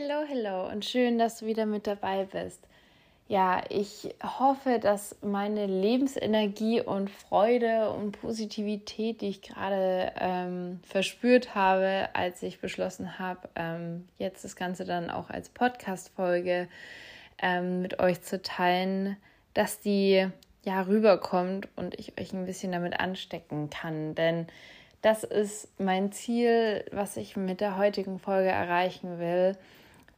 Hello, hello und schön, dass du wieder mit dabei bist. Ja, ich hoffe, dass meine Lebensenergie und Freude und Positivität, die ich gerade ähm, verspürt habe, als ich beschlossen habe, ähm, jetzt das Ganze dann auch als Podcast-Folge ähm, mit euch zu teilen, dass die ja rüberkommt und ich euch ein bisschen damit anstecken kann. Denn das ist mein Ziel, was ich mit der heutigen Folge erreichen will.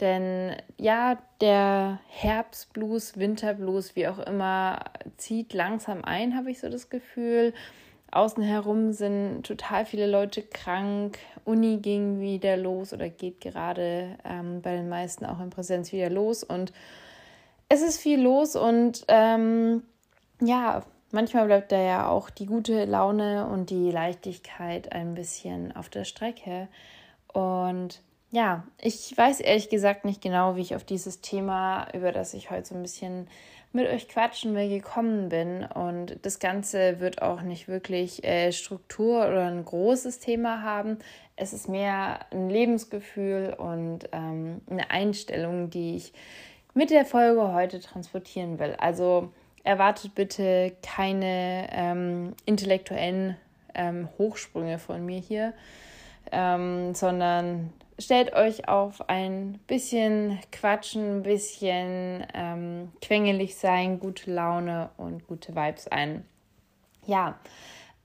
Denn ja, der Herbstblues, Winterblues, wie auch immer, zieht langsam ein, habe ich so das Gefühl. Außen herum sind total viele Leute krank. Uni ging wieder los oder geht gerade ähm, bei den meisten auch in Präsenz wieder los. Und es ist viel los und ähm, ja, manchmal bleibt da ja auch die gute Laune und die Leichtigkeit ein bisschen auf der Strecke. Und ja, ich weiß ehrlich gesagt nicht genau, wie ich auf dieses Thema, über das ich heute so ein bisschen mit euch quatschen will, gekommen bin. Und das Ganze wird auch nicht wirklich äh, Struktur oder ein großes Thema haben. Es ist mehr ein Lebensgefühl und ähm, eine Einstellung, die ich mit der Folge heute transportieren will. Also erwartet bitte keine ähm, intellektuellen ähm, Hochsprünge von mir hier, ähm, sondern stellt euch auf ein bisschen quatschen, ein bisschen ähm, quengelig sein, gute Laune und gute Vibes ein. Ja,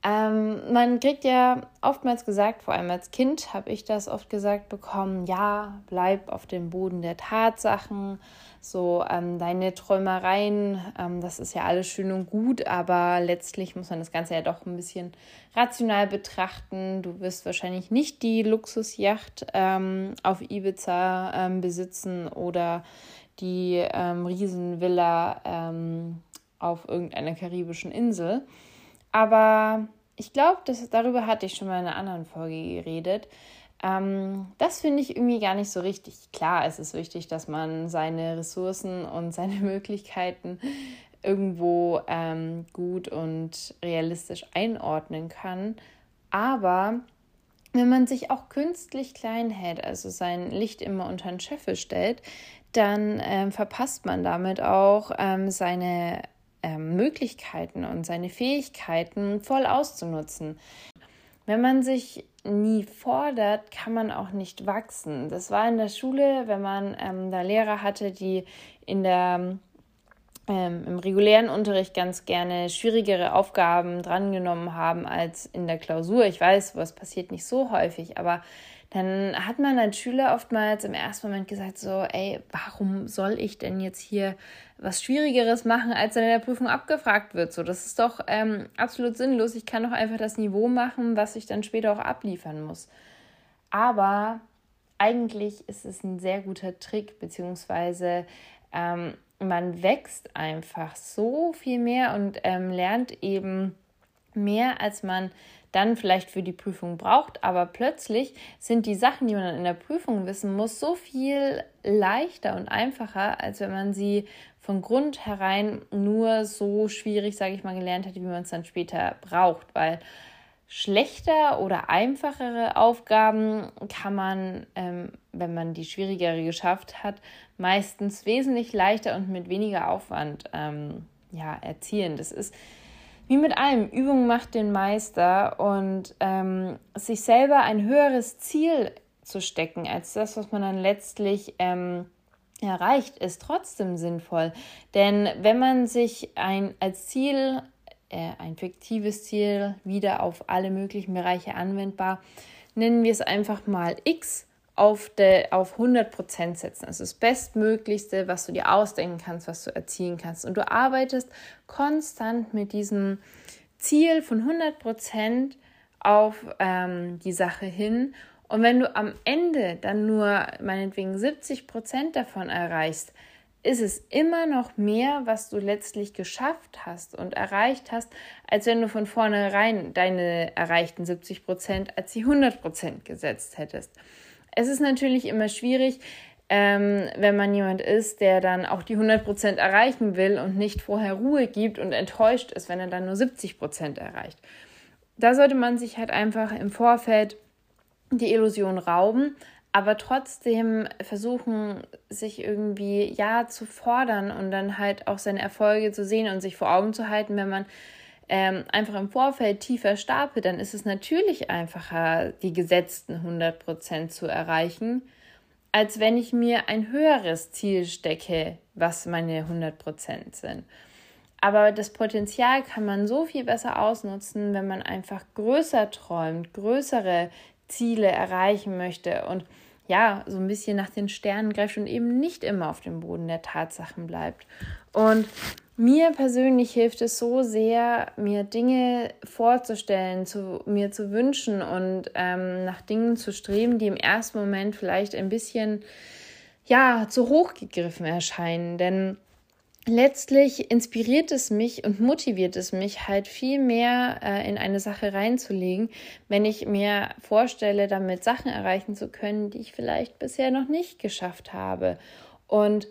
ähm, man kriegt ja oftmals gesagt, vor allem als Kind habe ich das oft gesagt bekommen, ja, bleib auf dem Boden der Tatsachen, so ähm, deine Träumereien, ähm, das ist ja alles schön und gut, aber letztlich muss man das Ganze ja doch ein bisschen rational betrachten. Du wirst wahrscheinlich nicht die Luxusjacht ähm, auf Ibiza ähm, besitzen oder die ähm, Riesenvilla auf irgendeiner karibischen Insel. Aber ich glaube, darüber hatte ich schon mal in einer anderen Folge geredet. Ähm, das finde ich irgendwie gar nicht so richtig. Klar, es ist wichtig, dass man seine Ressourcen und seine Möglichkeiten irgendwo ähm, gut und realistisch einordnen kann. Aber wenn man sich auch künstlich klein hält, also sein Licht immer unter den Scheffel stellt, dann ähm, verpasst man damit auch ähm, seine ähm, Möglichkeiten und seine Fähigkeiten voll auszunutzen. Wenn man sich nie fordert, kann man auch nicht wachsen. Das war in der Schule, wenn man ähm, da Lehrer hatte, die in der ähm, im regulären Unterricht ganz gerne schwierigere Aufgaben drangenommen haben als in der Klausur. Ich weiß, was passiert nicht so häufig, aber dann hat man als Schüler oftmals im ersten Moment gesagt, so, ey, warum soll ich denn jetzt hier was Schwierigeres machen, als dann in der Prüfung abgefragt wird? So, das ist doch ähm, absolut sinnlos. Ich kann doch einfach das Niveau machen, was ich dann später auch abliefern muss. Aber eigentlich ist es ein sehr guter Trick, beziehungsweise ähm, man wächst einfach so viel mehr und ähm, lernt eben mehr, als man dann vielleicht für die Prüfung braucht, aber plötzlich sind die Sachen, die man dann in der Prüfung wissen muss, so viel leichter und einfacher, als wenn man sie von Grund herein nur so schwierig, sage ich mal, gelernt hätte, wie man es dann später braucht, weil schlechter oder einfachere Aufgaben kann man, ähm, wenn man die schwierigere geschafft hat, meistens wesentlich leichter und mit weniger Aufwand ähm, ja, erzielen. Das ist wie mit allem, Übung macht den Meister und ähm, sich selber ein höheres Ziel zu stecken als das, was man dann letztlich ähm, erreicht, ist trotzdem sinnvoll. Denn wenn man sich ein als Ziel, äh, ein fiktives Ziel, wieder auf alle möglichen Bereiche anwendbar, nennen wir es einfach mal X auf, de, auf 100% setzen. Also das Bestmöglichste, was du dir ausdenken kannst, was du erzielen kannst. Und du arbeitest konstant mit diesem Ziel von 100% auf ähm, die Sache hin. Und wenn du am Ende dann nur meinetwegen 70% davon erreichst, ist es immer noch mehr, was du letztlich geschafft hast und erreicht hast, als wenn du von vornherein deine erreichten 70% als die 100% gesetzt hättest. Es ist natürlich immer schwierig, ähm, wenn man jemand ist, der dann auch die 100% erreichen will und nicht vorher Ruhe gibt und enttäuscht ist, wenn er dann nur 70% erreicht. Da sollte man sich halt einfach im Vorfeld die Illusion rauben. aber trotzdem versuchen, sich irgendwie ja zu fordern und dann halt auch seine Erfolge zu sehen und sich vor Augen zu halten, wenn man ähm, einfach im Vorfeld tiefer stapelt, dann ist es natürlich einfacher, die gesetzten 100% zu erreichen, als wenn ich mir ein höheres Ziel stecke, was meine 100% sind. Aber das Potenzial kann man so viel besser ausnutzen, wenn man einfach größer träumt, größere Ziele erreichen möchte und ja, so ein bisschen nach den Sternen greift und eben nicht immer auf dem Boden der Tatsachen bleibt. Und mir persönlich hilft es so sehr, mir Dinge vorzustellen, zu, mir zu wünschen und ähm, nach Dingen zu streben, die im ersten Moment vielleicht ein bisschen ja zu hoch gegriffen erscheinen. Denn letztlich inspiriert es mich und motiviert es mich halt viel mehr äh, in eine Sache reinzulegen, wenn ich mir vorstelle, damit Sachen erreichen zu können, die ich vielleicht bisher noch nicht geschafft habe. Und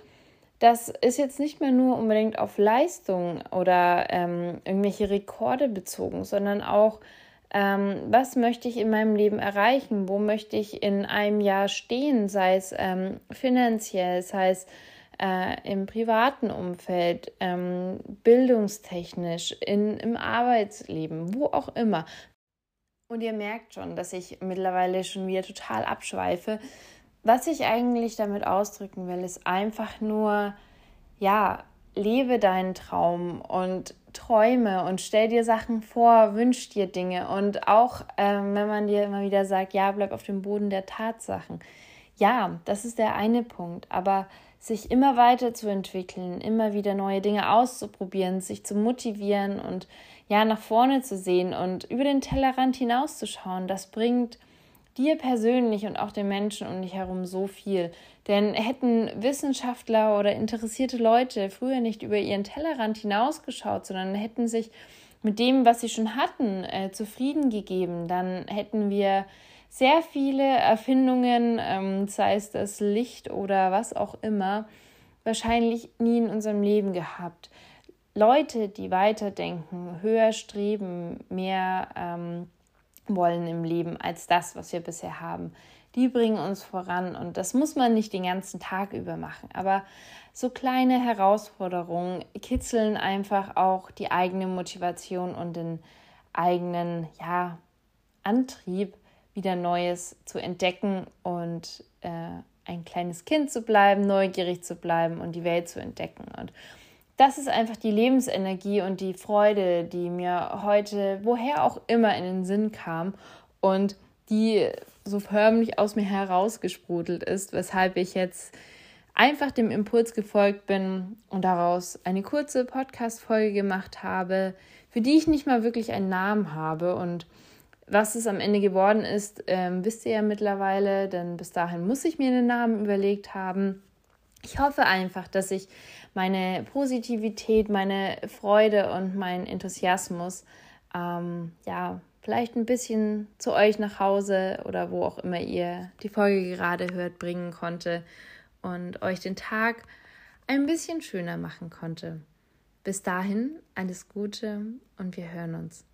das ist jetzt nicht mehr nur unbedingt auf Leistung oder ähm, irgendwelche Rekorde bezogen, sondern auch, ähm, was möchte ich in meinem Leben erreichen? Wo möchte ich in einem Jahr stehen? Sei es ähm, finanziell, sei es äh, im privaten Umfeld, ähm, bildungstechnisch, in, im Arbeitsleben, wo auch immer. Und ihr merkt schon, dass ich mittlerweile schon wieder total abschweife. Was ich eigentlich damit ausdrücken will, ist einfach nur, ja, lebe deinen Traum und träume und stell dir Sachen vor, wünsch dir Dinge. Und auch ähm, wenn man dir immer wieder sagt, ja, bleib auf dem Boden der Tatsachen. Ja, das ist der eine Punkt. Aber sich immer weiter zu entwickeln, immer wieder neue Dinge auszuprobieren, sich zu motivieren und ja, nach vorne zu sehen und über den Tellerrand hinauszuschauen, das bringt dir persönlich und auch den Menschen um dich herum so viel. Denn hätten Wissenschaftler oder interessierte Leute früher nicht über ihren Tellerrand hinausgeschaut, sondern hätten sich mit dem, was sie schon hatten, äh, zufrieden gegeben, dann hätten wir sehr viele Erfindungen, ähm, sei es das Licht oder was auch immer, wahrscheinlich nie in unserem Leben gehabt. Leute, die weiterdenken, höher streben, mehr ähm, wollen im Leben als das, was wir bisher haben. Die bringen uns voran und das muss man nicht den ganzen Tag über machen. Aber so kleine Herausforderungen kitzeln einfach auch die eigene Motivation und den eigenen ja, Antrieb, wieder Neues zu entdecken und äh, ein kleines Kind zu bleiben, neugierig zu bleiben und die Welt zu entdecken. Und das ist einfach die Lebensenergie und die Freude, die mir heute, woher auch immer, in den Sinn kam und die so förmlich aus mir herausgesprudelt ist, weshalb ich jetzt einfach dem Impuls gefolgt bin und daraus eine kurze Podcast-Folge gemacht habe, für die ich nicht mal wirklich einen Namen habe. Und was es am Ende geworden ist, ähm, wisst ihr ja mittlerweile, denn bis dahin muss ich mir einen Namen überlegt haben. Ich hoffe einfach, dass ich meine Positivität, meine Freude und meinen Enthusiasmus, ähm, ja, vielleicht ein bisschen zu euch nach Hause oder wo auch immer ihr die Folge gerade hört, bringen konnte und euch den Tag ein bisschen schöner machen konnte. Bis dahin alles Gute und wir hören uns.